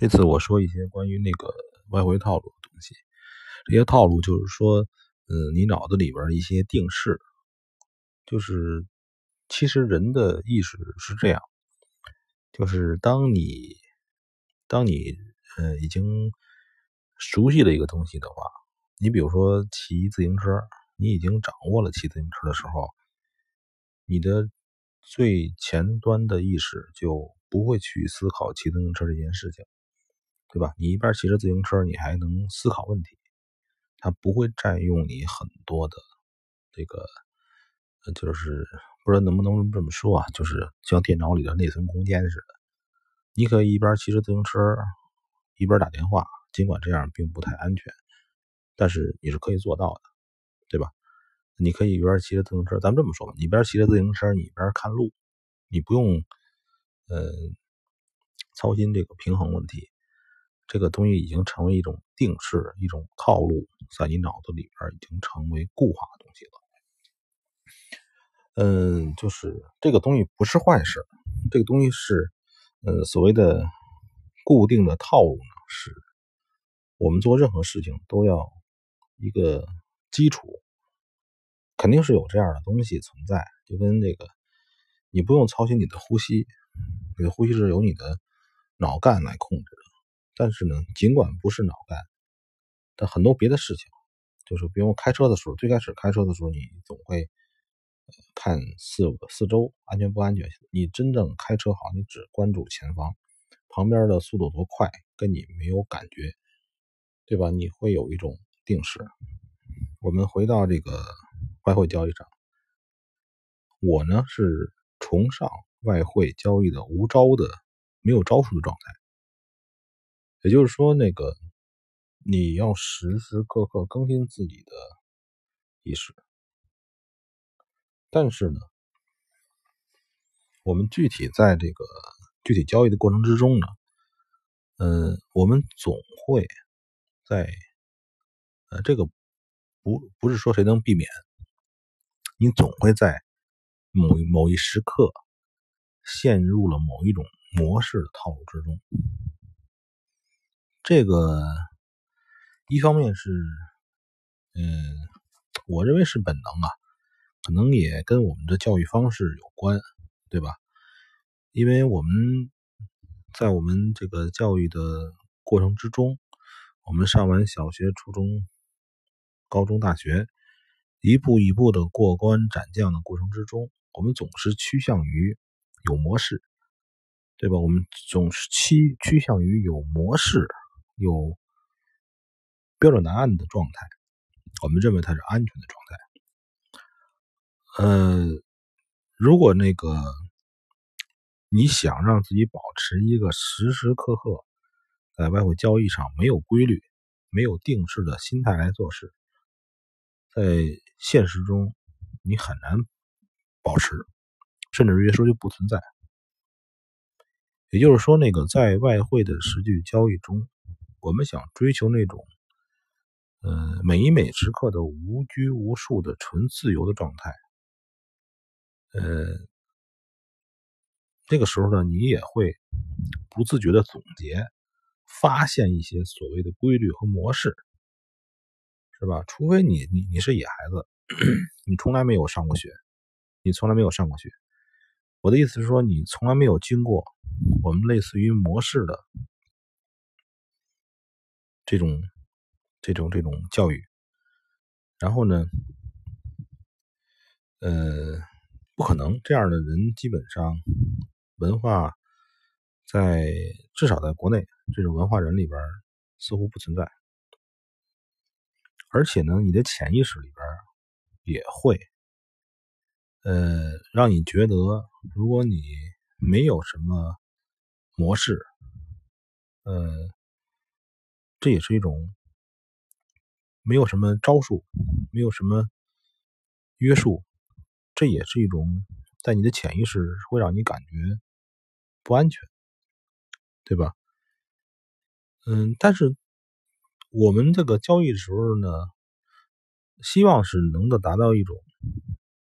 这次我说一些关于那个外汇套路的东西。这些套路就是说，嗯，你脑子里边一些定式，就是其实人的意识是这样，就是当你当你呃已经熟悉了一个东西的话，你比如说骑自行车，你已经掌握了骑自行车的时候，你的最前端的意识就不会去思考骑自行车这件事情，对吧？你一边骑着自行车，你还能思考问题。它不会占用你很多的这个，就是不知道能不能这么说啊，就是像电脑里的内存空间似的。你可以一边骑着自行车，一边打电话，尽管这样并不太安全，但是你是可以做到的，对吧？你可以一边骑着自行车，咱们这么说吧，你一边骑着自行车，你一边看路，你不用呃操心这个平衡问题。这个东西已经成为一种定式、一种套路，在你脑子里边已经成为固化的东西了。嗯，就是这个东西不是坏事，这个东西是，呃，所谓的固定的套路呢，是我们做任何事情都要一个基础，肯定是有这样的东西存在。就跟这个，你不用操心你的呼吸，你的呼吸是由你的脑干来控制。但是呢，尽管不是脑干，但很多别的事情，就是比如开车的时候，最开始开车的时候，你总会看四四周安全不安全。你真正开车好，你只关注前方，旁边的速度多快跟你没有感觉，对吧？你会有一种定势。我们回到这个外汇交易上，我呢是崇尚外汇交易的无招的、没有招数的状态。也就是说，那个你要时时刻刻更新自己的意识，但是呢，我们具体在这个具体交易的过程之中呢，嗯，我们总会在呃这个不不是说谁能避免，你总会在某某一时刻陷入了某一种模式的套路之中。这个一方面是，嗯，我认为是本能啊，可能也跟我们的教育方式有关，对吧？因为我们在我们这个教育的过程之中，我们上完小学、初中、高中、大学，一步一步的过关斩将的过程之中，我们总是趋向于有模式，对吧？我们总是趋趋向于有模式。有标准答案的状态，我们认为它是安全的状态。呃，如果那个你想让自己保持一个时时刻刻在外汇交易上没有规律、没有定式的心态来做事，在现实中你很难保持，甚至于说就不存在。也就是说，那个在外汇的实际交易中。我们想追求那种，呃，每一每时刻的无拘无束的纯自由的状态，呃，这个时候呢，你也会不自觉的总结、发现一些所谓的规律和模式，是吧？除非你你你是野孩子，你从来没有上过学，你从来没有上过学。我的意思是说，你从来没有经过我们类似于模式的。这种、这种、这种教育，然后呢，呃，不可能这样的人，基本上文化在至少在国内这种文化人里边似乎不存在，而且呢，你的潜意识里边也会，呃，让你觉得，如果你没有什么模式，呃。这也是一种没有什么招数，没有什么约束，这也是一种在你的潜意识会让你感觉不安全，对吧？嗯，但是我们这个交易的时候呢，希望是能够达到一种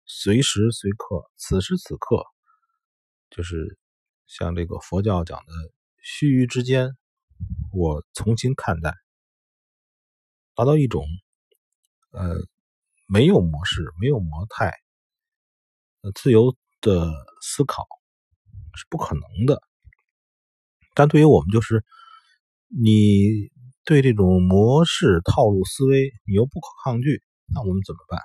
随时随刻、此时此刻，就是像这个佛教讲的须臾之间。我重新看待，达到一种呃没有模式、没有模态、呃自由的思考是不可能的。但对于我们，就是你对这种模式、套路思维，你又不可抗拒，那我们怎么办？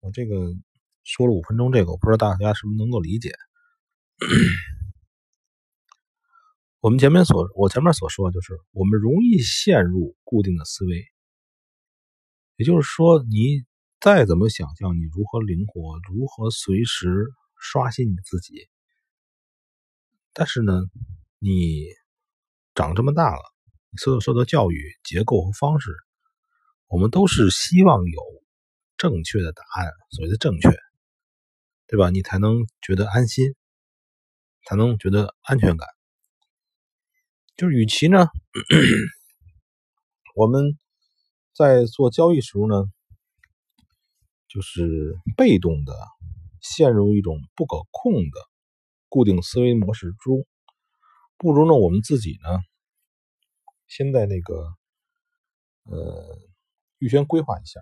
我这个说了五分钟，这个我不知道大家是不是能够理解。我们前面所我前面所说就是，我们容易陷入固定的思维，也就是说，你再怎么想象你如何灵活，如何随时刷新你自己，但是呢，你长这么大了，所有受到教育结构和方式，我们都是希望有正确的答案，所谓的正确，对吧？你才能觉得安心，才能觉得安全感。就是，与其呢，我们在做交易时候呢，就是被动的陷入一种不可控的固定思维模式中，不如呢，我们自己呢，先在那个呃预先规划一下，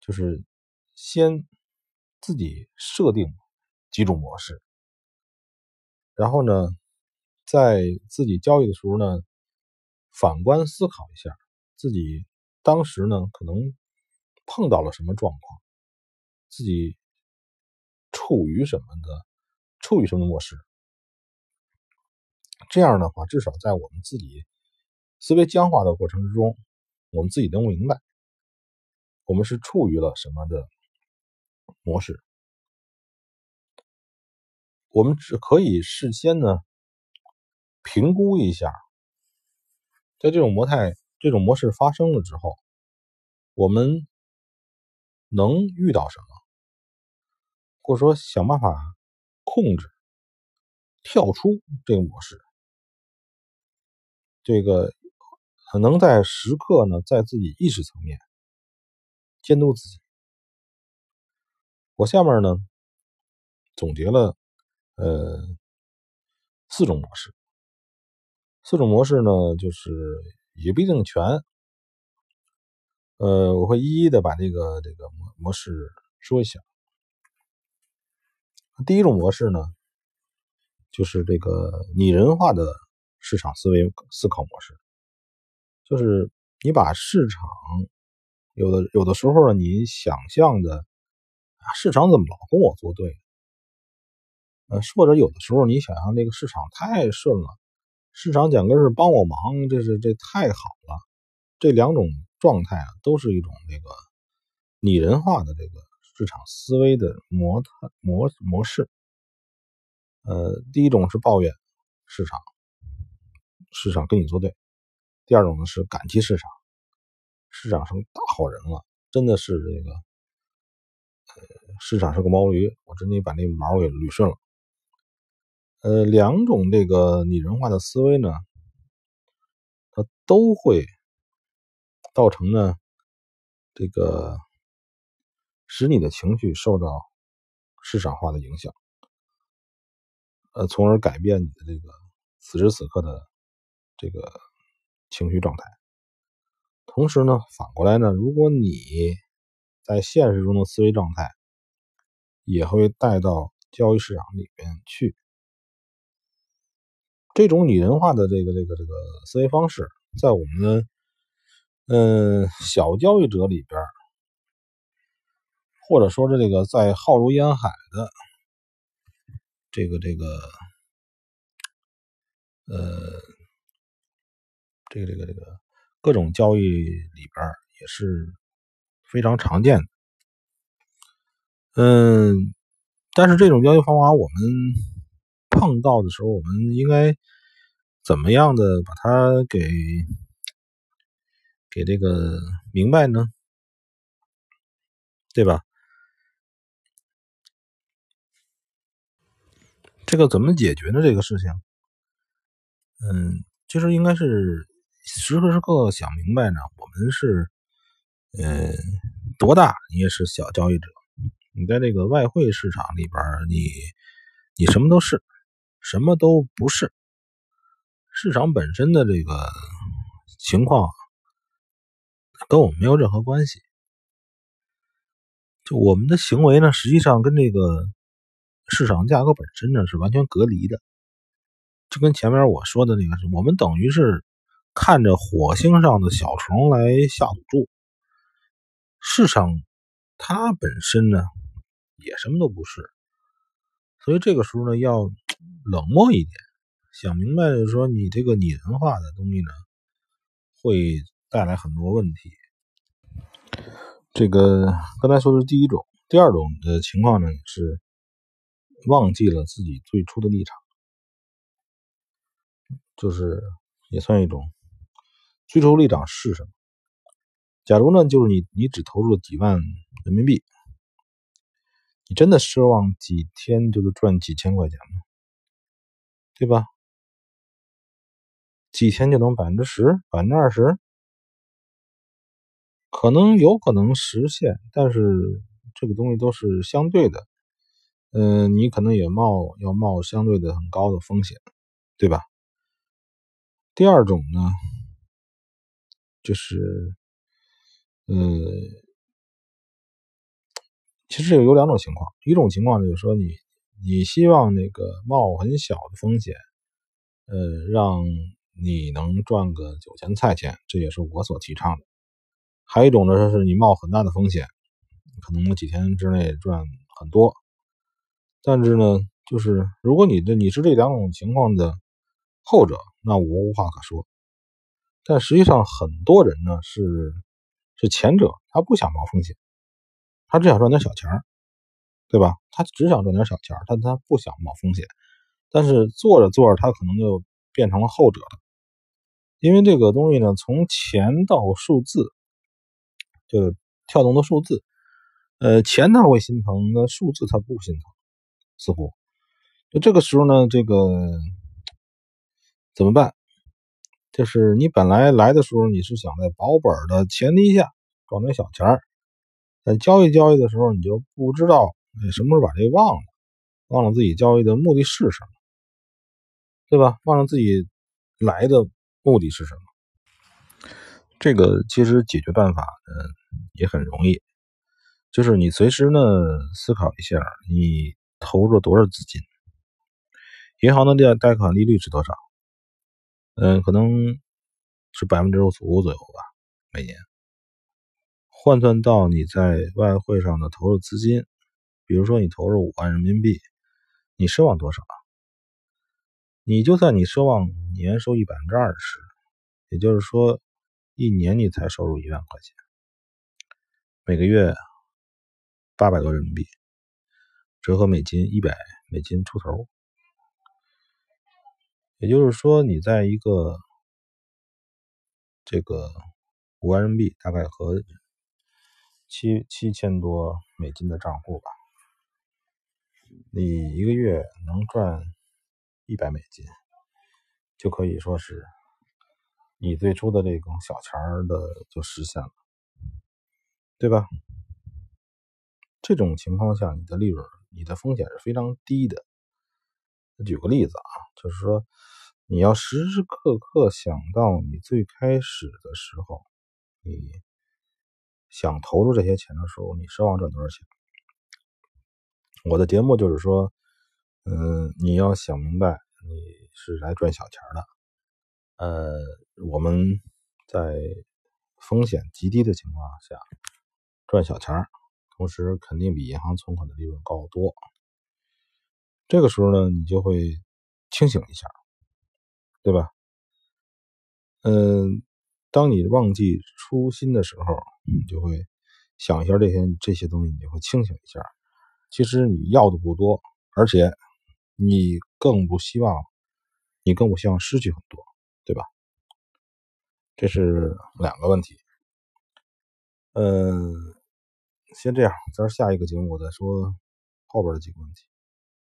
就是先自己设定几种模式，然后呢。在自己交易的时候呢，反观思考一下，自己当时呢可能碰到了什么状况，自己处于什么的，处于什么模式。这样的话，至少在我们自己思维僵化的过程之中，我们自己能明白，我们是处于了什么的模式。我们只可以事先呢。评估一下，在这种模态、这种模式发生了之后，我们能遇到什么，或者说想办法控制、跳出这个模式，这个可能在时刻呢，在自己意识层面监督自己。我下面呢总结了呃四种模式。四种模式呢，就是也不一定全，呃，我会一一的把这个这个模模式说一下。第一种模式呢，就是这个拟人化的市场思维思考模式，就是你把市场有的有的时候，你想象的啊，市场怎么老跟我作对？呃，或者有的时候你想象这个市场太顺了。市场讲根是帮我忙，这是这太好了。这两种状态啊，都是一种这个拟人化的这个市场思维的模态模模式。呃，第一种是抱怨市场，市场跟你作对；第二种呢是感激市场，市场是大好人了，真的是这个，市场是个毛驴，我真得把那毛给捋顺了。呃，两种这个拟人化的思维呢，它都会造成呢，这个使你的情绪受到市场化的影响，呃，从而改变你的这个此时此刻的这个情绪状态。同时呢，反过来呢，如果你在现实中的思维状态也会带到交易市场里面去。这种拟人化的这个这个这个思维方式，在我们嗯小交易者里边，或者说是这个在浩如烟海的这个这个呃这个这个这个各种交易里边也是非常常见的。嗯，但是这种交易方法我们。碰到的时候，我们应该怎么样的把它给给这个明白呢？对吧？这个怎么解决呢？这个事情，嗯，其实应该是时时刻刻想明白呢。我们是，呃，多大？你也是小交易者，你在这个外汇市场里边，你你什么都是。什么都不是，市场本身的这个情况跟我们没有任何关系。就我们的行为呢，实际上跟这个市场价格本身呢是完全隔离的。就跟前面我说的那个是，我们等于是看着火星上的小虫来下赌注。市场它本身呢也什么都不是，所以这个时候呢要冷漠一点，想明白就是说你这个拟人化的东西呢会带来很多问题。这个刚才说的是第一种，第二种的情况呢是忘记了自己最初的立场，就是也算一种最初立场是什么？假如呢，就是你你只投入了几万人民币，你真的奢望几天就能赚几千块钱吗？对吧？几天就能百分之十、百分之二十？可能有可能实现，但是这个东西都是相对的，嗯，你可能也冒要冒相对的很高的风险，对吧？第二种呢，就是，呃，其实有两种情况，一种情况就是说你你希望那个冒很小的风险，呃，让你能赚个酒钱菜钱，这也是我所提倡的。还有一种呢，就是你冒很大的风险，可能几天之内赚很多。但是呢，就是如果你的你是这两种情况的后者，那我无话可说。但实际上，很多人呢是是前者，他不想冒风险，他只想赚点小钱儿，对吧？他只想赚点小钱，但他不想冒风险。但是做着做着，他可能就变成了后者了，因为这个东西呢，从钱到数字。就跳动的数字，呃，钱他会心疼，那数字他不心疼，似乎。就这个时候呢，这个怎么办？就是你本来来的时候，你是想在保本的前提下赚点小钱儿，在交易交易的时候，你就不知道你什么时候把这忘了，忘了自己交易的目的是什么，对吧？忘了自己来的目的是什么。这个其实解决办法，嗯。也很容易，就是你随时呢思考一下，你投入了多少资金，银行的贷贷款利率是多少？嗯，可能是百分之五左右吧，每年。换算到你在外汇上的投入资金，比如说你投入五万人民币，你奢望多少？你就算你奢望年收益百分之二十，也就是说一年你才收入一万块钱。每个月八百多人民币，折合美金一百美金出头，也就是说，你在一个这个五万人民币，大概和七七千多美金的账户吧，你一个月能赚一百美金，就可以说是你最初的这种小钱儿的就实现了。对吧？这种情况下，你的利润、你的风险是非常低的。举个例子啊，就是说，你要时时刻刻想到你最开始的时候，你想投入这些钱的时候，你奢望赚多少钱？我的节目就是说，嗯，你要想明白，你是来赚小钱的。呃，我们在风险极低的情况下。赚小钱，同时肯定比银行存款的利润高得多。这个时候呢，你就会清醒一下，对吧？嗯，当你忘记初心的时候，你就会想一下这些这些东西，你就会清醒一下。其实你要的不多，而且你更不希望，你更不希望失去很多，对吧？这是两个问题。嗯。先这样，咱下一个节目我再说后边的几个问题。